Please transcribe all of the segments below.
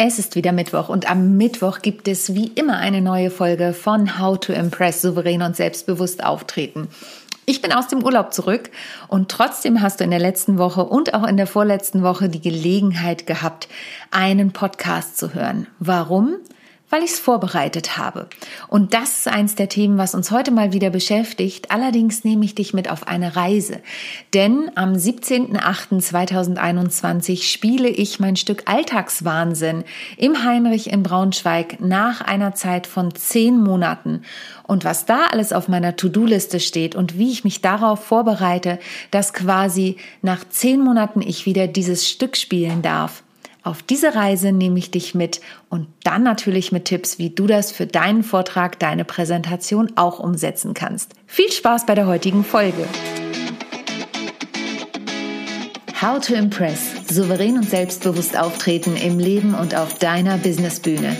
Es ist wieder Mittwoch und am Mittwoch gibt es wie immer eine neue Folge von How to Impress souverän und selbstbewusst auftreten. Ich bin aus dem Urlaub zurück und trotzdem hast du in der letzten Woche und auch in der vorletzten Woche die Gelegenheit gehabt, einen Podcast zu hören. Warum? Weil ich es vorbereitet habe. Und das ist eins der Themen, was uns heute mal wieder beschäftigt. Allerdings nehme ich dich mit auf eine Reise. Denn am 17.08.2021 spiele ich mein Stück Alltagswahnsinn im Heinrich in Braunschweig nach einer Zeit von zehn Monaten. Und was da alles auf meiner To-Do-Liste steht und wie ich mich darauf vorbereite, dass quasi nach zehn Monaten ich wieder dieses Stück spielen darf, auf diese Reise nehme ich dich mit und dann natürlich mit Tipps, wie du das für deinen Vortrag, deine Präsentation auch umsetzen kannst. Viel Spaß bei der heutigen Folge. How to Impress. Souverän und selbstbewusst auftreten im Leben und auf deiner Businessbühne.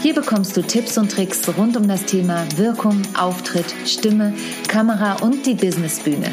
Hier bekommst du Tipps und Tricks rund um das Thema Wirkung, Auftritt, Stimme, Kamera und die Businessbühne.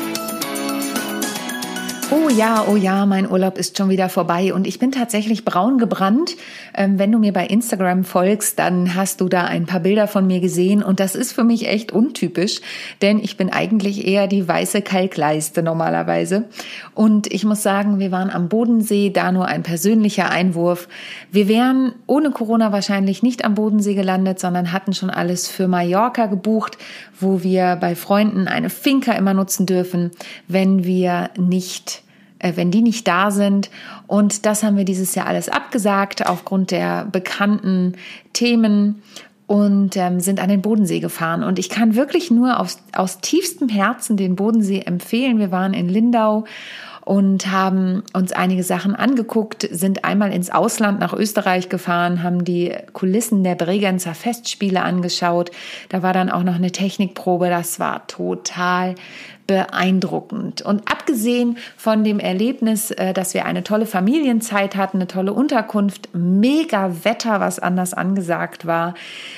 Oh ja, oh ja, mein Urlaub ist schon wieder vorbei und ich bin tatsächlich braun gebrannt. Ähm, wenn du mir bei Instagram folgst, dann hast du da ein paar Bilder von mir gesehen und das ist für mich echt untypisch, denn ich bin eigentlich eher die weiße Kalkleiste normalerweise. Und ich muss sagen, wir waren am Bodensee, da nur ein persönlicher Einwurf. Wir wären ohne Corona wahrscheinlich nicht am Bodensee gelandet, sondern hatten schon alles für Mallorca gebucht, wo wir bei Freunden eine Finca immer nutzen dürfen, wenn wir nicht wenn die nicht da sind. Und das haben wir dieses Jahr alles abgesagt aufgrund der bekannten Themen und ähm, sind an den Bodensee gefahren. Und ich kann wirklich nur aus, aus tiefstem Herzen den Bodensee empfehlen. Wir waren in Lindau und haben uns einige Sachen angeguckt, sind einmal ins Ausland nach Österreich gefahren, haben die Kulissen der Bregenzer Festspiele angeschaut. Da war dann auch noch eine Technikprobe. Das war total beeindruckend. Und abgesehen von dem Erlebnis, äh, dass wir eine tolle Familienzeit hatten, eine tolle Unterkunft, mega Wetter, was anders angesagt war,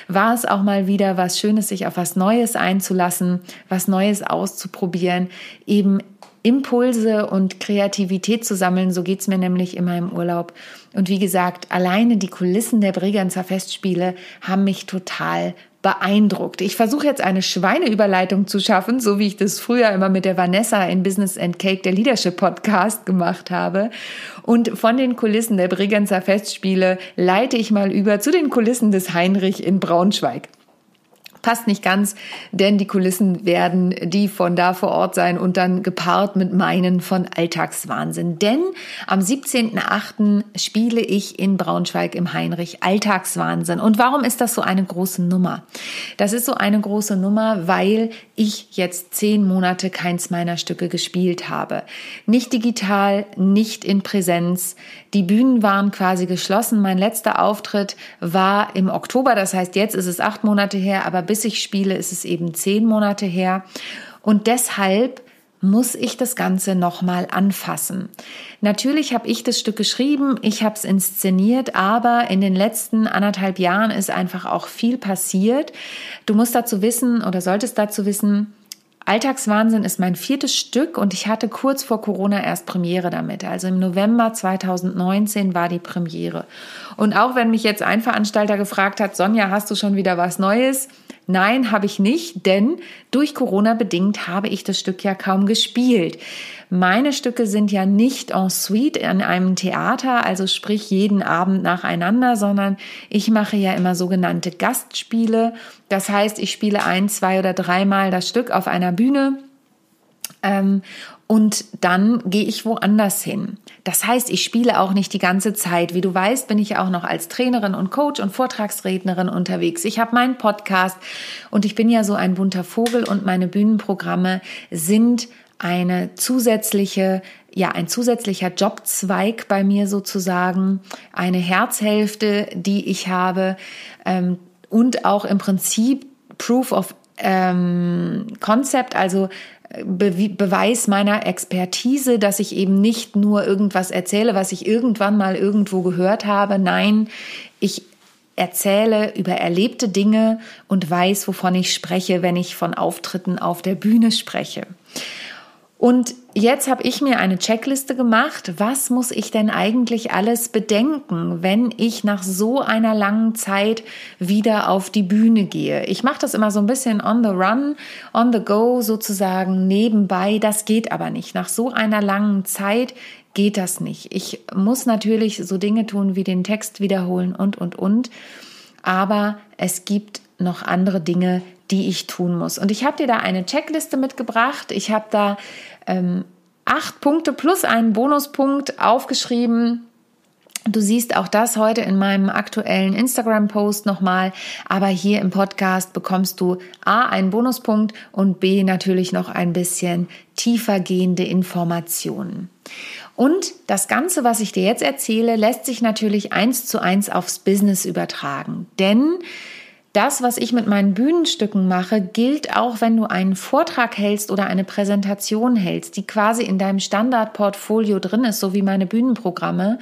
war es auch mal wieder was Schönes, sich auf was Neues einzulassen, was Neues auszuprobieren, eben Impulse und Kreativität zu sammeln. So geht's mir nämlich immer im Urlaub. Und wie gesagt, alleine die Kulissen der Bregenzer Festspiele haben mich total beeindruckt. Ich versuche jetzt eine Schweineüberleitung zu schaffen, so wie ich das früher immer mit der Vanessa in Business and Cake, der Leadership Podcast, gemacht habe. Und von den Kulissen der Bregenzer Festspiele leite ich mal über zu den Kulissen des Heinrich in Braunschweig. Passt nicht ganz, denn die Kulissen werden die von da vor Ort sein und dann gepaart mit meinen von Alltagswahnsinn. Denn am 17.8. spiele ich in Braunschweig im Heinrich Alltagswahnsinn. Und warum ist das so eine große Nummer? Das ist so eine große Nummer, weil ich jetzt zehn Monate keins meiner Stücke gespielt habe. Nicht digital, nicht in Präsenz. Die Bühnen waren quasi geschlossen. Mein letzter Auftritt war im Oktober. Das heißt, jetzt ist es acht Monate her, aber bis ich spiele, ist es eben zehn Monate her. Und deshalb muss ich das Ganze nochmal anfassen. Natürlich habe ich das Stück geschrieben, ich habe es inszeniert, aber in den letzten anderthalb Jahren ist einfach auch viel passiert. Du musst dazu wissen oder solltest dazu wissen, Alltagswahnsinn ist mein viertes Stück und ich hatte kurz vor Corona erst Premiere damit. Also im November 2019 war die Premiere. Und auch wenn mich jetzt ein Veranstalter gefragt hat, Sonja, hast du schon wieder was Neues? Nein, habe ich nicht, denn durch Corona bedingt habe ich das Stück ja kaum gespielt. Meine Stücke sind ja nicht en suite in einem Theater, also sprich jeden Abend nacheinander, sondern ich mache ja immer sogenannte Gastspiele. Das heißt, ich spiele ein, zwei oder dreimal das Stück auf einer Bühne. Ähm, und dann gehe ich woanders hin. Das heißt, ich spiele auch nicht die ganze Zeit. Wie du weißt, bin ich auch noch als Trainerin und Coach und Vortragsrednerin unterwegs. Ich habe meinen Podcast und ich bin ja so ein bunter Vogel und meine Bühnenprogramme sind eine zusätzliche, ja, ein zusätzlicher Jobzweig bei mir sozusagen, eine Herzhälfte, die ich habe ähm, und auch im Prinzip Proof of ähm, Concept, also Be Beweis meiner Expertise, dass ich eben nicht nur irgendwas erzähle, was ich irgendwann mal irgendwo gehört habe. Nein, ich erzähle über erlebte Dinge und weiß, wovon ich spreche, wenn ich von Auftritten auf der Bühne spreche. Und jetzt habe ich mir eine Checkliste gemacht. Was muss ich denn eigentlich alles bedenken, wenn ich nach so einer langen Zeit wieder auf die Bühne gehe? Ich mache das immer so ein bisschen on the run, on the go sozusagen nebenbei. Das geht aber nicht. Nach so einer langen Zeit geht das nicht. Ich muss natürlich so Dinge tun wie den Text wiederholen und, und, und. Aber es gibt noch andere Dinge, die ich tun muss. Und ich habe dir da eine Checkliste mitgebracht. Ich habe da ähm, acht Punkte plus einen Bonuspunkt aufgeschrieben. Du siehst auch das heute in meinem aktuellen Instagram-Post nochmal. Aber hier im Podcast bekommst du A, einen Bonuspunkt und B, natürlich noch ein bisschen tiefer gehende Informationen. Und das Ganze, was ich dir jetzt erzähle, lässt sich natürlich eins zu eins aufs Business übertragen. Denn das, was ich mit meinen Bühnenstücken mache, gilt auch, wenn du einen Vortrag hältst oder eine Präsentation hältst, die quasi in deinem Standardportfolio drin ist, so wie meine Bühnenprogramme,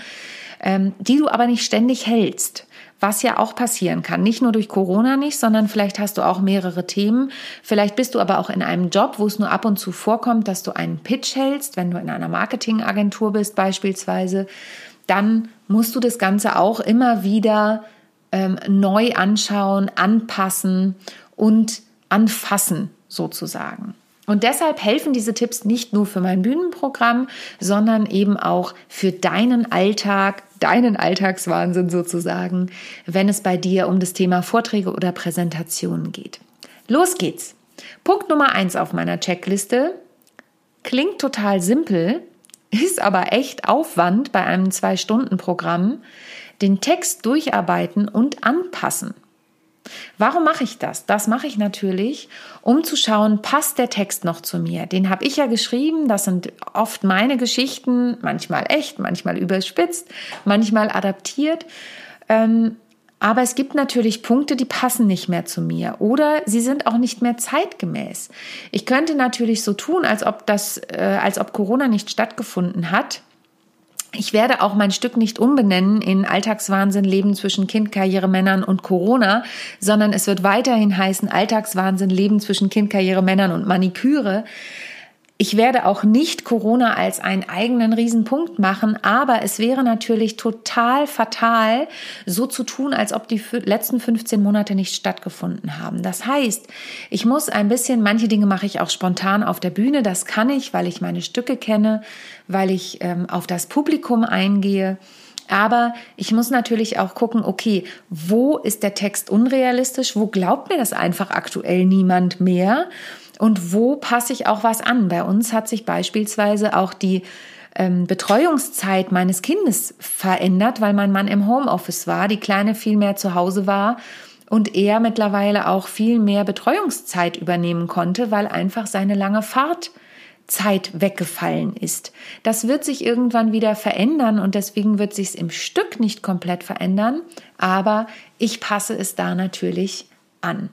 ähm, die du aber nicht ständig hältst. Was ja auch passieren kann. Nicht nur durch Corona nicht, sondern vielleicht hast du auch mehrere Themen. Vielleicht bist du aber auch in einem Job, wo es nur ab und zu vorkommt, dass du einen Pitch hältst, wenn du in einer Marketingagentur bist beispielsweise. Dann musst du das Ganze auch immer wieder ähm, neu anschauen, anpassen und anfassen sozusagen. Und deshalb helfen diese Tipps nicht nur für mein Bühnenprogramm, sondern eben auch für deinen Alltag, deinen Alltagswahnsinn sozusagen, wenn es bei dir um das Thema Vorträge oder Präsentationen geht. Los geht's. Punkt Nummer eins auf meiner Checkliste klingt total simpel, ist aber echt Aufwand bei einem Zwei-Stunden-Programm, den Text durcharbeiten und anpassen. Warum mache ich das? Das mache ich natürlich, um zu schauen, passt der Text noch zu mir? Den habe ich ja geschrieben, das sind oft meine Geschichten, manchmal echt, manchmal überspitzt, manchmal adaptiert. Ähm, aber es gibt natürlich Punkte, die passen nicht mehr zu mir oder sie sind auch nicht mehr zeitgemäß. Ich könnte natürlich so tun, als ob das, äh, als ob Corona nicht stattgefunden hat ich werde auch mein Stück nicht umbenennen in Alltagswahnsinn, Leben zwischen Kind, Karriere, Männern und Corona, sondern es wird weiterhin heißen Alltagswahnsinn, Leben zwischen Kind, Karriere, Männern und Maniküre. Ich werde auch nicht Corona als einen eigenen Riesenpunkt machen, aber es wäre natürlich total fatal, so zu tun, als ob die letzten 15 Monate nicht stattgefunden haben. Das heißt, ich muss ein bisschen, manche Dinge mache ich auch spontan auf der Bühne, das kann ich, weil ich meine Stücke kenne, weil ich ähm, auf das Publikum eingehe. Aber ich muss natürlich auch gucken, okay, wo ist der Text unrealistisch? Wo glaubt mir das einfach aktuell niemand mehr? Und wo passe ich auch was an. Bei uns hat sich beispielsweise auch die ähm, Betreuungszeit meines Kindes verändert, weil mein Mann im Homeoffice war, die Kleine viel mehr zu Hause war und er mittlerweile auch viel mehr Betreuungszeit übernehmen konnte, weil einfach seine lange Fahrtzeit weggefallen ist. Das wird sich irgendwann wieder verändern und deswegen wird sich es im Stück nicht komplett verändern, aber ich passe es da natürlich an.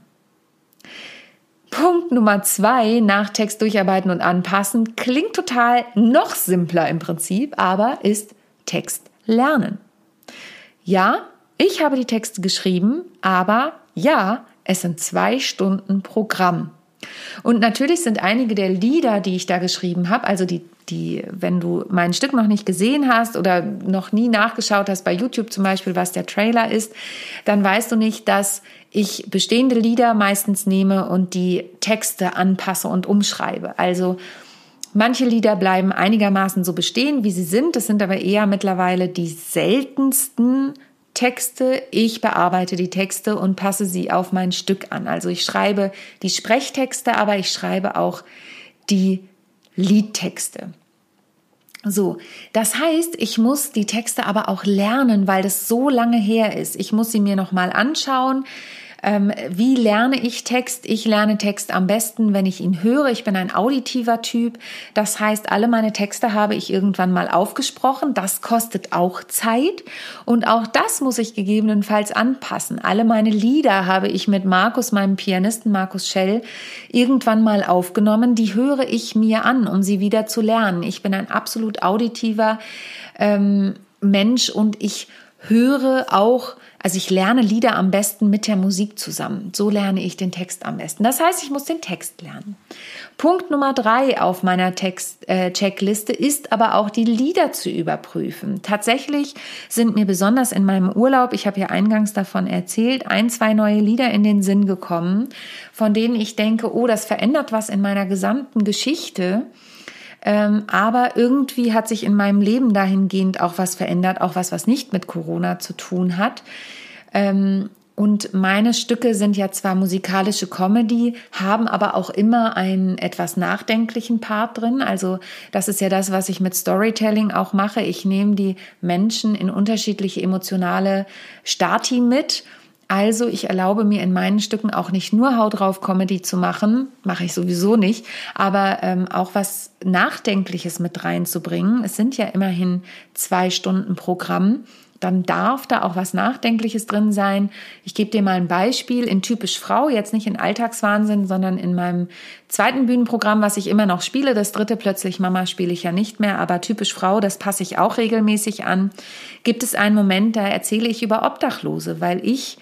Punkt Nummer zwei, nach Text durcharbeiten und anpassen, klingt total noch simpler im Prinzip, aber ist Text lernen. Ja, ich habe die Texte geschrieben, aber ja, es sind zwei Stunden Programm. Und natürlich sind einige der Lieder, die ich da geschrieben habe, also die, die, wenn du mein Stück noch nicht gesehen hast oder noch nie nachgeschaut hast bei YouTube zum Beispiel, was der Trailer ist, dann weißt du nicht, dass ich bestehende Lieder meistens nehme und die Texte anpasse und umschreibe. Also manche Lieder bleiben einigermaßen so bestehen, wie sie sind. Das sind aber eher mittlerweile die seltensten Texte. Ich bearbeite die Texte und passe sie auf mein Stück an. Also ich schreibe die Sprechtexte, aber ich schreibe auch die Liedtexte. So, das heißt, ich muss die Texte aber auch lernen, weil das so lange her ist. Ich muss sie mir nochmal anschauen. Ähm, wie lerne ich Text? Ich lerne Text am besten, wenn ich ihn höre. Ich bin ein auditiver Typ. Das heißt, alle meine Texte habe ich irgendwann mal aufgesprochen. Das kostet auch Zeit. Und auch das muss ich gegebenenfalls anpassen. Alle meine Lieder habe ich mit Markus, meinem Pianisten Markus Schell, irgendwann mal aufgenommen. Die höre ich mir an, um sie wieder zu lernen. Ich bin ein absolut auditiver ähm, Mensch und ich höre auch also ich lerne Lieder am besten mit der Musik zusammen. So lerne ich den Text am besten. Das heißt, ich muss den Text lernen. Punkt Nummer drei auf meiner Text-Checkliste äh, ist aber auch die Lieder zu überprüfen. Tatsächlich sind mir besonders in meinem Urlaub, ich habe ja eingangs davon erzählt, ein, zwei neue Lieder in den Sinn gekommen, von denen ich denke, oh, das verändert was in meiner gesamten Geschichte. Ähm, aber irgendwie hat sich in meinem Leben dahingehend auch was verändert, auch was, was nicht mit Corona zu tun hat. Ähm, und meine Stücke sind ja zwar musikalische Comedy, haben aber auch immer einen etwas nachdenklichen Part drin. Also das ist ja das, was ich mit Storytelling auch mache. Ich nehme die Menschen in unterschiedliche emotionale Stati mit also ich erlaube mir in meinen Stücken auch nicht nur Haut drauf Comedy zu machen, mache ich sowieso nicht, aber ähm, auch was Nachdenkliches mit reinzubringen. Es sind ja immerhin zwei Stunden Programm. Dann darf da auch was Nachdenkliches drin sein. Ich gebe dir mal ein Beispiel in Typisch Frau, jetzt nicht in Alltagswahnsinn, sondern in meinem zweiten Bühnenprogramm, was ich immer noch spiele. Das dritte plötzlich Mama spiele ich ja nicht mehr, aber Typisch Frau, das passe ich auch regelmäßig an. Gibt es einen Moment, da erzähle ich über Obdachlose, weil ich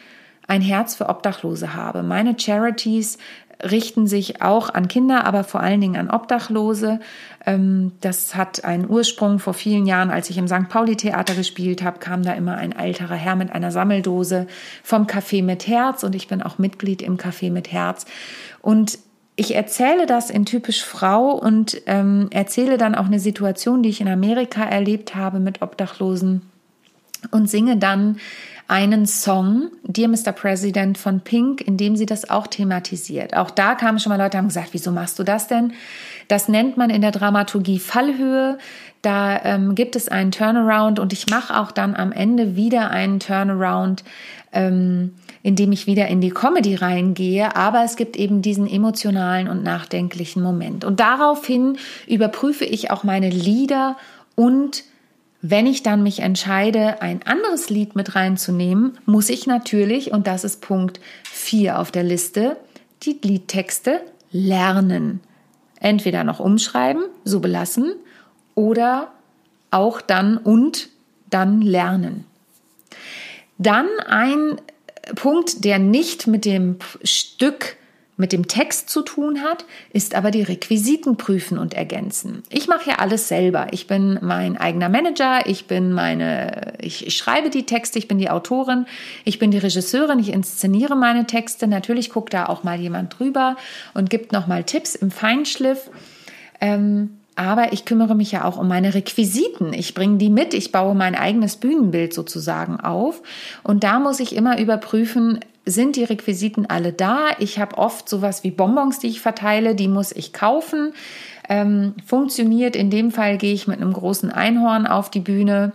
ein Herz für Obdachlose habe. Meine Charities richten sich auch an Kinder, aber vor allen Dingen an Obdachlose. Ähm, das hat einen Ursprung vor vielen Jahren, als ich im St. Pauli Theater gespielt habe, kam da immer ein älterer Herr mit einer Sammeldose vom Café mit Herz und ich bin auch Mitglied im Café mit Herz. Und ich erzähle das in typisch Frau und ähm, erzähle dann auch eine Situation, die ich in Amerika erlebt habe mit Obdachlosen und singe dann einen Song, Dear Mr. President von Pink, in dem sie das auch thematisiert. Auch da kamen schon mal Leute, haben gesagt, wieso machst du das denn? Das nennt man in der Dramaturgie Fallhöhe. Da ähm, gibt es einen Turnaround und ich mache auch dann am Ende wieder einen Turnaround, ähm, indem ich wieder in die Comedy reingehe. Aber es gibt eben diesen emotionalen und nachdenklichen Moment. Und daraufhin überprüfe ich auch meine Lieder und wenn ich dann mich entscheide, ein anderes Lied mit reinzunehmen, muss ich natürlich, und das ist Punkt 4 auf der Liste, die Liedtexte lernen. Entweder noch umschreiben, so belassen, oder auch dann und dann lernen. Dann ein Punkt, der nicht mit dem Stück mit dem Text zu tun hat, ist aber die Requisiten prüfen und ergänzen. Ich mache ja alles selber. Ich bin mein eigener Manager, ich bin meine, ich, ich, schreibe die Texte, ich bin die Autorin, ich bin die Regisseurin, ich inszeniere meine Texte. Natürlich guckt da auch mal jemand drüber und gibt nochmal Tipps im Feinschliff. Ähm, aber ich kümmere mich ja auch um meine Requisiten. Ich bringe die mit, ich baue mein eigenes Bühnenbild sozusagen auf. Und da muss ich immer überprüfen, sind die Requisiten alle da. Ich habe oft sowas wie Bonbons, die ich verteile, die muss ich kaufen. Ähm, funktioniert, in dem Fall gehe ich mit einem großen Einhorn auf die Bühne.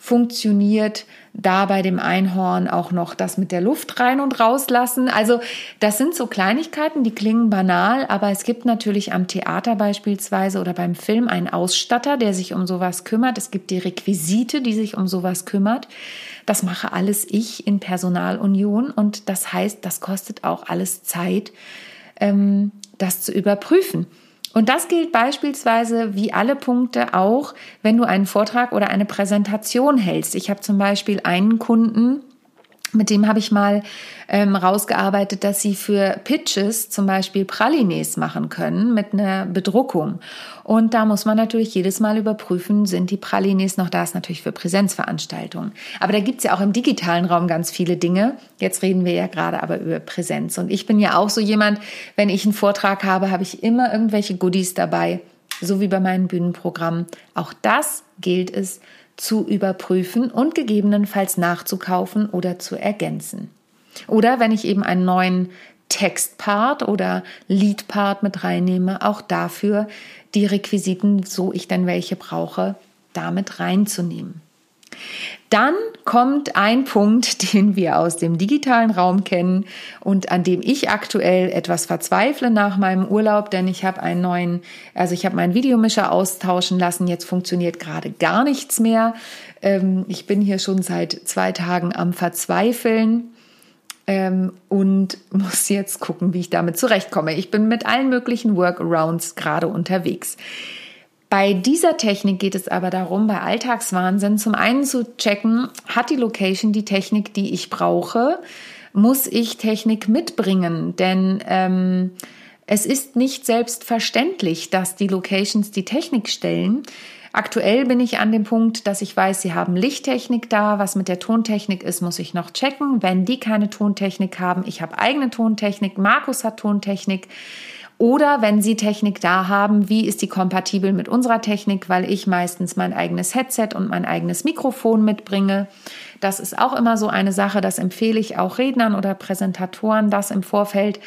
Funktioniert da bei dem Einhorn auch noch das mit der Luft rein und rauslassen. Also das sind so Kleinigkeiten, die klingen banal, aber es gibt natürlich am Theater beispielsweise oder beim Film einen Ausstatter, der sich um sowas kümmert. Es gibt die Requisite, die sich um sowas kümmert. Das mache alles ich in Personalunion und das heißt, das kostet auch alles Zeit, ähm, das zu überprüfen. Und das gilt beispielsweise wie alle Punkte auch, wenn du einen Vortrag oder eine Präsentation hältst. Ich habe zum Beispiel einen Kunden, mit dem habe ich mal ähm, rausgearbeitet, dass sie für Pitches zum Beispiel Pralines machen können mit einer Bedruckung. Und da muss man natürlich jedes Mal überprüfen, sind die Pralines noch da, ist natürlich für Präsenzveranstaltungen. Aber da gibt's ja auch im digitalen Raum ganz viele Dinge. Jetzt reden wir ja gerade aber über Präsenz. Und ich bin ja auch so jemand, wenn ich einen Vortrag habe, habe ich immer irgendwelche Goodies dabei, so wie bei meinen Bühnenprogrammen. Auch das gilt es zu überprüfen und gegebenenfalls nachzukaufen oder zu ergänzen. Oder wenn ich eben einen neuen Textpart oder Liedpart mit reinnehme, auch dafür die Requisiten, so ich denn welche brauche, damit reinzunehmen. Dann kommt ein Punkt, den wir aus dem digitalen Raum kennen und an dem ich aktuell etwas verzweifle nach meinem Urlaub, denn ich habe einen neuen, also ich habe meinen Videomischer austauschen lassen. Jetzt funktioniert gerade gar nichts mehr. Ähm, ich bin hier schon seit zwei Tagen am Verzweifeln ähm, und muss jetzt gucken, wie ich damit zurechtkomme. Ich bin mit allen möglichen Workarounds gerade unterwegs. Bei dieser Technik geht es aber darum, bei Alltagswahnsinn zum einen zu checken, hat die Location die Technik, die ich brauche? Muss ich Technik mitbringen? Denn ähm, es ist nicht selbstverständlich, dass die Locations die Technik stellen. Aktuell bin ich an dem Punkt, dass ich weiß, sie haben Lichttechnik da. Was mit der Tontechnik ist, muss ich noch checken. Wenn die keine Tontechnik haben, ich habe eigene Tontechnik, Markus hat Tontechnik. Oder wenn Sie Technik da haben, wie ist die kompatibel mit unserer Technik, weil ich meistens mein eigenes Headset und mein eigenes Mikrofon mitbringe. Das ist auch immer so eine Sache, das empfehle ich auch Rednern oder Präsentatoren, das im Vorfeld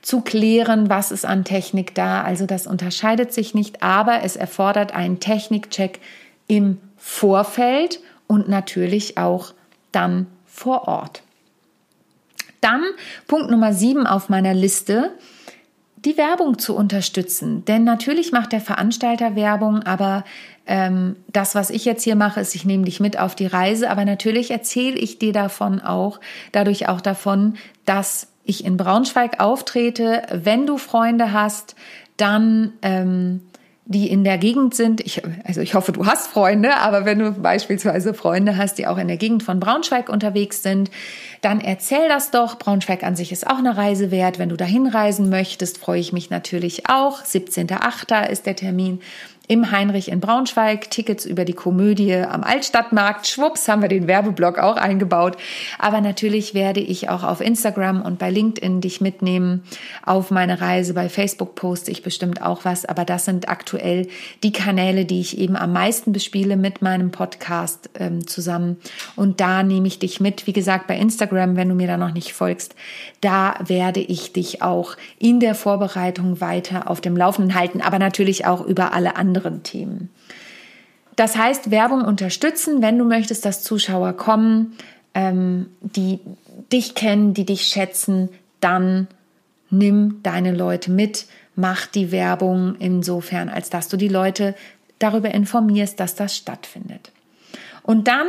zu klären, was ist an Technik da. Also das unterscheidet sich nicht, aber es erfordert einen Technikcheck im Vorfeld und natürlich auch dann vor Ort. Dann Punkt Nummer sieben auf meiner Liste die Werbung zu unterstützen. Denn natürlich macht der Veranstalter Werbung, aber ähm, das, was ich jetzt hier mache, ist, ich nehme dich mit auf die Reise, aber natürlich erzähle ich dir davon auch, dadurch auch davon, dass ich in Braunschweig auftrete. Wenn du Freunde hast, dann ähm, die in der Gegend sind, ich, also ich hoffe, du hast Freunde, aber wenn du beispielsweise Freunde hast, die auch in der Gegend von Braunschweig unterwegs sind, dann erzähl das doch. Braunschweig an sich ist auch eine Reise wert. Wenn du dahin reisen möchtest, freue ich mich natürlich auch. 17.8. ist der Termin im Heinrich in Braunschweig, Tickets über die Komödie am Altstadtmarkt. Schwupps haben wir den Werbeblock auch eingebaut. Aber natürlich werde ich auch auf Instagram und bei LinkedIn dich mitnehmen auf meine Reise. Bei Facebook poste ich bestimmt auch was. Aber das sind aktuell die Kanäle, die ich eben am meisten bespiele mit meinem Podcast ähm, zusammen. Und da nehme ich dich mit. Wie gesagt, bei Instagram, wenn du mir da noch nicht folgst, da werde ich dich auch in der Vorbereitung weiter auf dem Laufenden halten. Aber natürlich auch über alle anderen anderen Themen. Das heißt, Werbung unterstützen, wenn du möchtest, dass Zuschauer kommen, ähm, die dich kennen, die dich schätzen, dann nimm deine Leute mit, mach die Werbung insofern, als dass du die Leute darüber informierst, dass das stattfindet. Und dann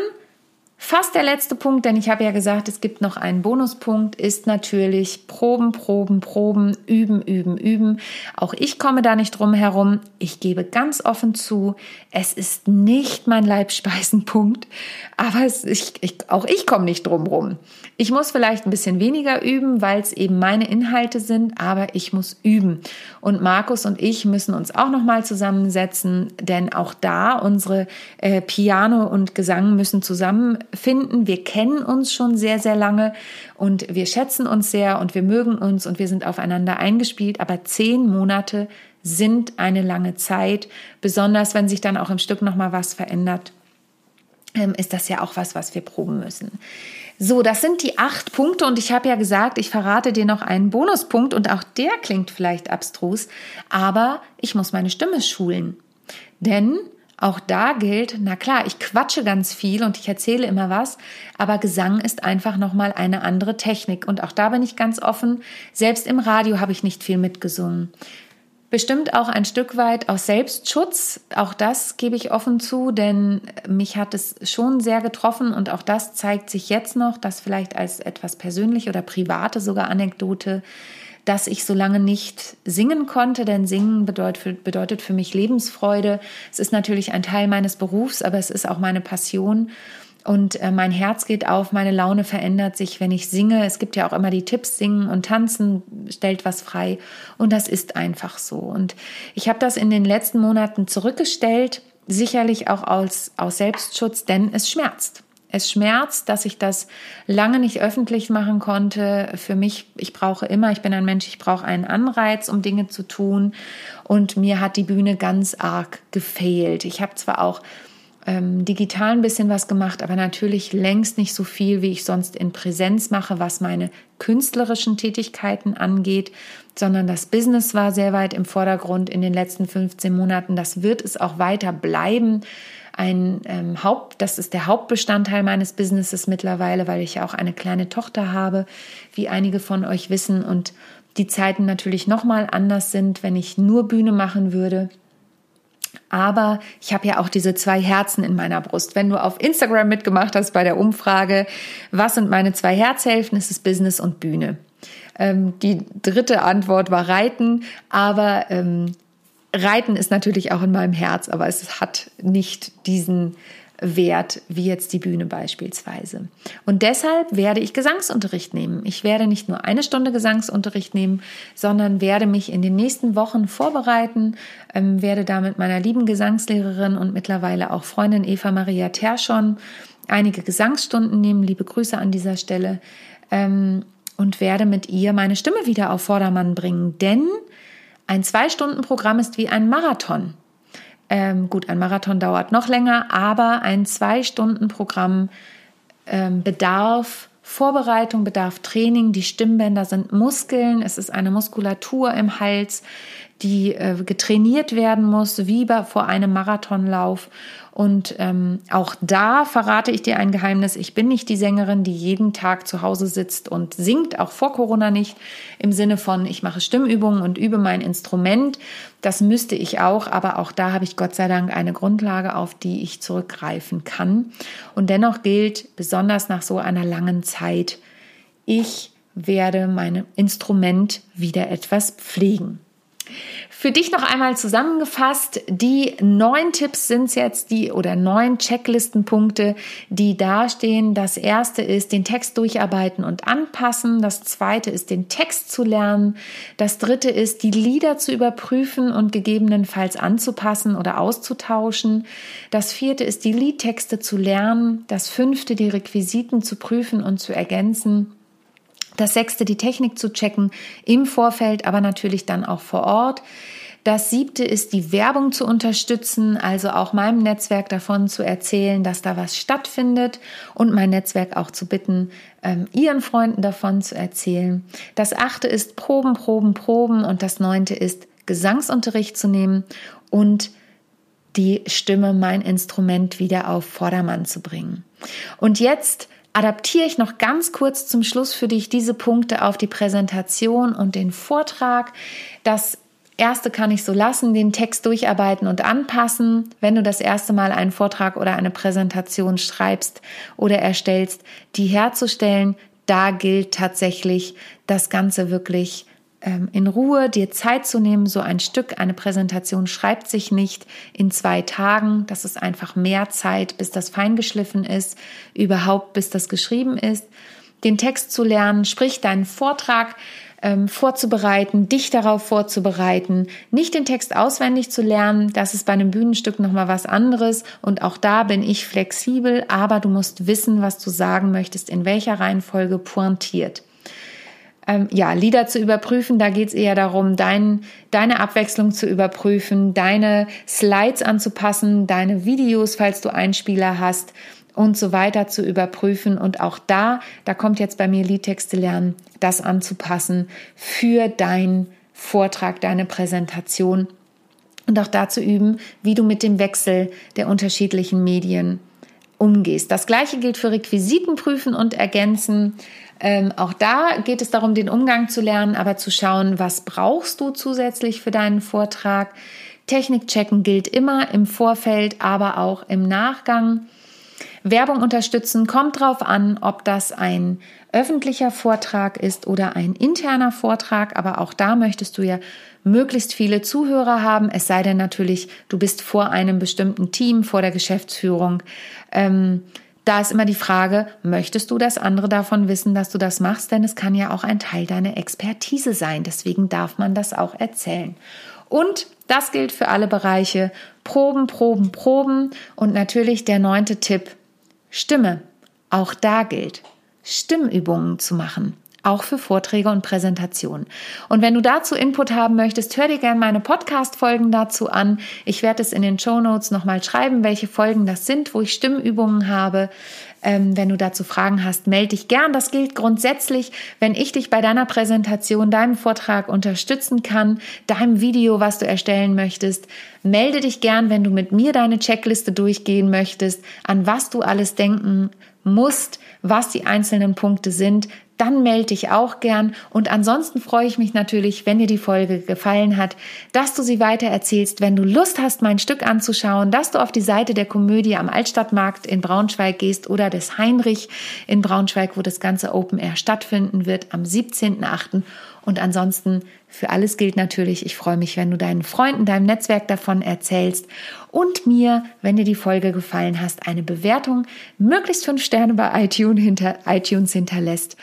Fast der letzte Punkt, denn ich habe ja gesagt, es gibt noch einen Bonuspunkt, ist natürlich Proben, Proben, Proben, üben, üben, üben. Auch ich komme da nicht drum herum. Ich gebe ganz offen zu, es ist nicht mein Leibspeisenpunkt, aber es, ich, ich, auch ich komme nicht drum rum. Ich muss vielleicht ein bisschen weniger üben, weil es eben meine Inhalte sind, aber ich muss üben. Und Markus und ich müssen uns auch noch mal zusammensetzen, denn auch da unsere äh, Piano und Gesang müssen zusammenfinden. Wir kennen uns schon sehr, sehr lange und wir schätzen uns sehr und wir mögen uns und wir sind aufeinander eingespielt. Aber zehn Monate sind eine lange Zeit, besonders wenn sich dann auch im Stück noch mal was verändert ähm, ist das ja auch was, was wir proben müssen. So, das sind die acht Punkte und ich habe ja gesagt, ich verrate dir noch einen Bonuspunkt und auch der klingt vielleicht abstrus, aber ich muss meine Stimme schulen. Denn auch da gilt, na klar, ich quatsche ganz viel und ich erzähle immer was, aber Gesang ist einfach nochmal eine andere Technik und auch da bin ich ganz offen. Selbst im Radio habe ich nicht viel mitgesungen. Bestimmt auch ein Stück weit aus Selbstschutz. Auch das gebe ich offen zu, denn mich hat es schon sehr getroffen und auch das zeigt sich jetzt noch, dass vielleicht als etwas persönliche oder private sogar Anekdote, dass ich so lange nicht singen konnte, denn singen bedeutet, bedeutet für mich Lebensfreude. Es ist natürlich ein Teil meines Berufs, aber es ist auch meine Passion. Und äh, mein Herz geht auf, meine Laune verändert sich, wenn ich singe. Es gibt ja auch immer die Tipps, singen und tanzen stellt was frei. Und das ist einfach so. Und ich habe das in den letzten Monaten zurückgestellt, sicherlich auch aus, aus Selbstschutz, denn es schmerzt. Es schmerzt, dass ich das lange nicht öffentlich machen konnte. Für mich, ich brauche immer, ich bin ein Mensch, ich brauche einen Anreiz, um Dinge zu tun. Und mir hat die Bühne ganz arg gefehlt. Ich habe zwar auch ähm, digital ein bisschen was gemacht, aber natürlich längst nicht so viel, wie ich sonst in Präsenz mache, was meine künstlerischen Tätigkeiten angeht, sondern das Business war sehr weit im Vordergrund in den letzten 15 Monaten. Das wird es auch weiter bleiben. Ein ähm, Haupt, das ist der Hauptbestandteil meines Businesses mittlerweile, weil ich ja auch eine kleine Tochter habe, wie einige von euch wissen und die Zeiten natürlich noch mal anders sind, wenn ich nur Bühne machen würde. Aber ich habe ja auch diese zwei Herzen in meiner Brust. Wenn du auf Instagram mitgemacht hast bei der Umfrage, was sind meine zwei Herzhälften, ist es Business und Bühne. Ähm, die dritte Antwort war Reiten, aber ähm, Reiten ist natürlich auch in meinem Herz, aber es hat nicht diesen Wert wie jetzt die Bühne beispielsweise. Und deshalb werde ich Gesangsunterricht nehmen. Ich werde nicht nur eine Stunde Gesangsunterricht nehmen, sondern werde mich in den nächsten Wochen vorbereiten, ähm, werde da mit meiner lieben Gesangslehrerin und mittlerweile auch Freundin Eva Maria Terschon einige Gesangsstunden nehmen. Liebe Grüße an dieser Stelle. Ähm, und werde mit ihr meine Stimme wieder auf Vordermann bringen. Denn ein Zwei-Stunden-Programm ist wie ein Marathon. Ähm, gut, ein Marathon dauert noch länger, aber ein Zwei-Stunden-Programm ähm, bedarf Vorbereitung, bedarf Training. Die Stimmbänder sind Muskeln. Es ist eine Muskulatur im Hals, die äh, getrainiert werden muss, wie bei, vor einem Marathonlauf. Und ähm, auch da verrate ich dir ein Geheimnis. Ich bin nicht die Sängerin, die jeden Tag zu Hause sitzt und singt, auch vor Corona nicht, im Sinne von, ich mache Stimmübungen und übe mein Instrument. Das müsste ich auch, aber auch da habe ich Gott sei Dank eine Grundlage, auf die ich zurückgreifen kann. Und dennoch gilt, besonders nach so einer langen Zeit, ich werde mein Instrument wieder etwas pflegen. Für dich noch einmal zusammengefasst, die neun Tipps sind jetzt die oder neun Checklistenpunkte, die dastehen. Das erste ist den Text durcharbeiten und anpassen. Das zweite ist den Text zu lernen. Das dritte ist die Lieder zu überprüfen und gegebenenfalls anzupassen oder auszutauschen. Das vierte ist die Liedtexte zu lernen. Das fünfte die Requisiten zu prüfen und zu ergänzen. Das sechste, die Technik zu checken im Vorfeld, aber natürlich dann auch vor Ort. Das siebte ist, die Werbung zu unterstützen, also auch meinem Netzwerk davon zu erzählen, dass da was stattfindet und mein Netzwerk auch zu bitten, ähm, ihren Freunden davon zu erzählen. Das achte ist Proben, Proben, Proben und das neunte ist Gesangsunterricht zu nehmen und die Stimme, mein Instrument wieder auf Vordermann zu bringen. Und jetzt adaptiere ich noch ganz kurz zum Schluss für dich diese Punkte auf die Präsentation und den Vortrag. Das erste kann ich so lassen, den Text durcharbeiten und anpassen. Wenn du das erste Mal einen Vortrag oder eine Präsentation schreibst oder erstellst, die herzustellen, da gilt tatsächlich das Ganze wirklich in Ruhe dir Zeit zu nehmen. So ein Stück, eine Präsentation schreibt sich nicht in zwei Tagen. Das ist einfach mehr Zeit, bis das feingeschliffen ist, überhaupt bis das geschrieben ist. Den Text zu lernen, sprich deinen Vortrag ähm, vorzubereiten, dich darauf vorzubereiten, nicht den Text auswendig zu lernen. Das ist bei einem Bühnenstück nochmal was anderes. Und auch da bin ich flexibel, aber du musst wissen, was du sagen möchtest, in welcher Reihenfolge pointiert ähm, ja, Lieder zu überprüfen. Da geht es eher darum, dein, deine Abwechslung zu überprüfen, deine Slides anzupassen, deine Videos, falls du Einspieler hast und so weiter zu überprüfen. Und auch da, da kommt jetzt bei mir Liedtexte lernen, das anzupassen für deinen Vortrag, deine Präsentation. Und auch dazu üben, wie du mit dem Wechsel der unterschiedlichen Medien umgehst. Das gleiche gilt für Requisiten prüfen und ergänzen. Ähm, auch da geht es darum, den Umgang zu lernen, aber zu schauen, was brauchst du zusätzlich für deinen Vortrag. Technik checken gilt immer im Vorfeld, aber auch im Nachgang. Werbung unterstützen kommt darauf an, ob das ein öffentlicher Vortrag ist oder ein interner Vortrag, aber auch da möchtest du ja möglichst viele Zuhörer haben, es sei denn natürlich, du bist vor einem bestimmten Team, vor der Geschäftsführung. Ähm, da ist immer die Frage, möchtest du, dass andere davon wissen, dass du das machst? Denn es kann ja auch ein Teil deiner Expertise sein. Deswegen darf man das auch erzählen. Und das gilt für alle Bereiche. Proben, Proben, Proben. Und natürlich der neunte Tipp, Stimme. Auch da gilt, Stimmübungen zu machen auch für Vorträge und Präsentationen. Und wenn du dazu Input haben möchtest, hör dir gerne meine Podcast-Folgen dazu an. Ich werde es in den Show Notes nochmal schreiben, welche Folgen das sind, wo ich Stimmübungen habe. Ähm, wenn du dazu Fragen hast, melde dich gern. Das gilt grundsätzlich, wenn ich dich bei deiner Präsentation, deinem Vortrag unterstützen kann, deinem Video, was du erstellen möchtest. Melde dich gern, wenn du mit mir deine Checkliste durchgehen möchtest, an was du alles denken musst, was die einzelnen Punkte sind, dann melde dich auch gern. Und ansonsten freue ich mich natürlich, wenn dir die Folge gefallen hat, dass du sie weiter erzählst, wenn du Lust hast, mein Stück anzuschauen, dass du auf die Seite der Komödie am Altstadtmarkt in Braunschweig gehst oder des Heinrich in Braunschweig, wo das ganze Open Air stattfinden wird am 17.8. Und ansonsten, für alles gilt natürlich, ich freue mich, wenn du deinen Freunden, deinem Netzwerk davon erzählst und mir, wenn dir die Folge gefallen hast, eine Bewertung, möglichst fünf Sterne bei iTunes, hinter, iTunes hinterlässt.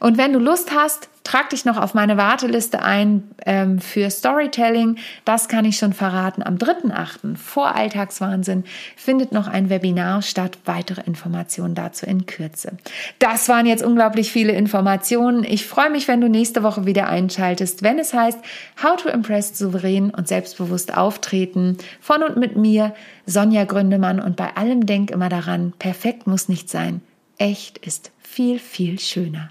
Und wenn du Lust hast, trag dich noch auf meine Warteliste ein ähm, für Storytelling. Das kann ich schon verraten. Am 3.8. vor Alltagswahnsinn findet noch ein Webinar statt. Weitere Informationen dazu in Kürze. Das waren jetzt unglaublich viele Informationen. Ich freue mich, wenn du nächste Woche wieder einschaltest, wenn es heißt How to Impress souverän und selbstbewusst auftreten von und mit mir, Sonja Gründemann. Und bei allem denk immer daran, perfekt muss nicht sein. Echt ist viel, viel schöner.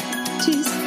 Tschüss.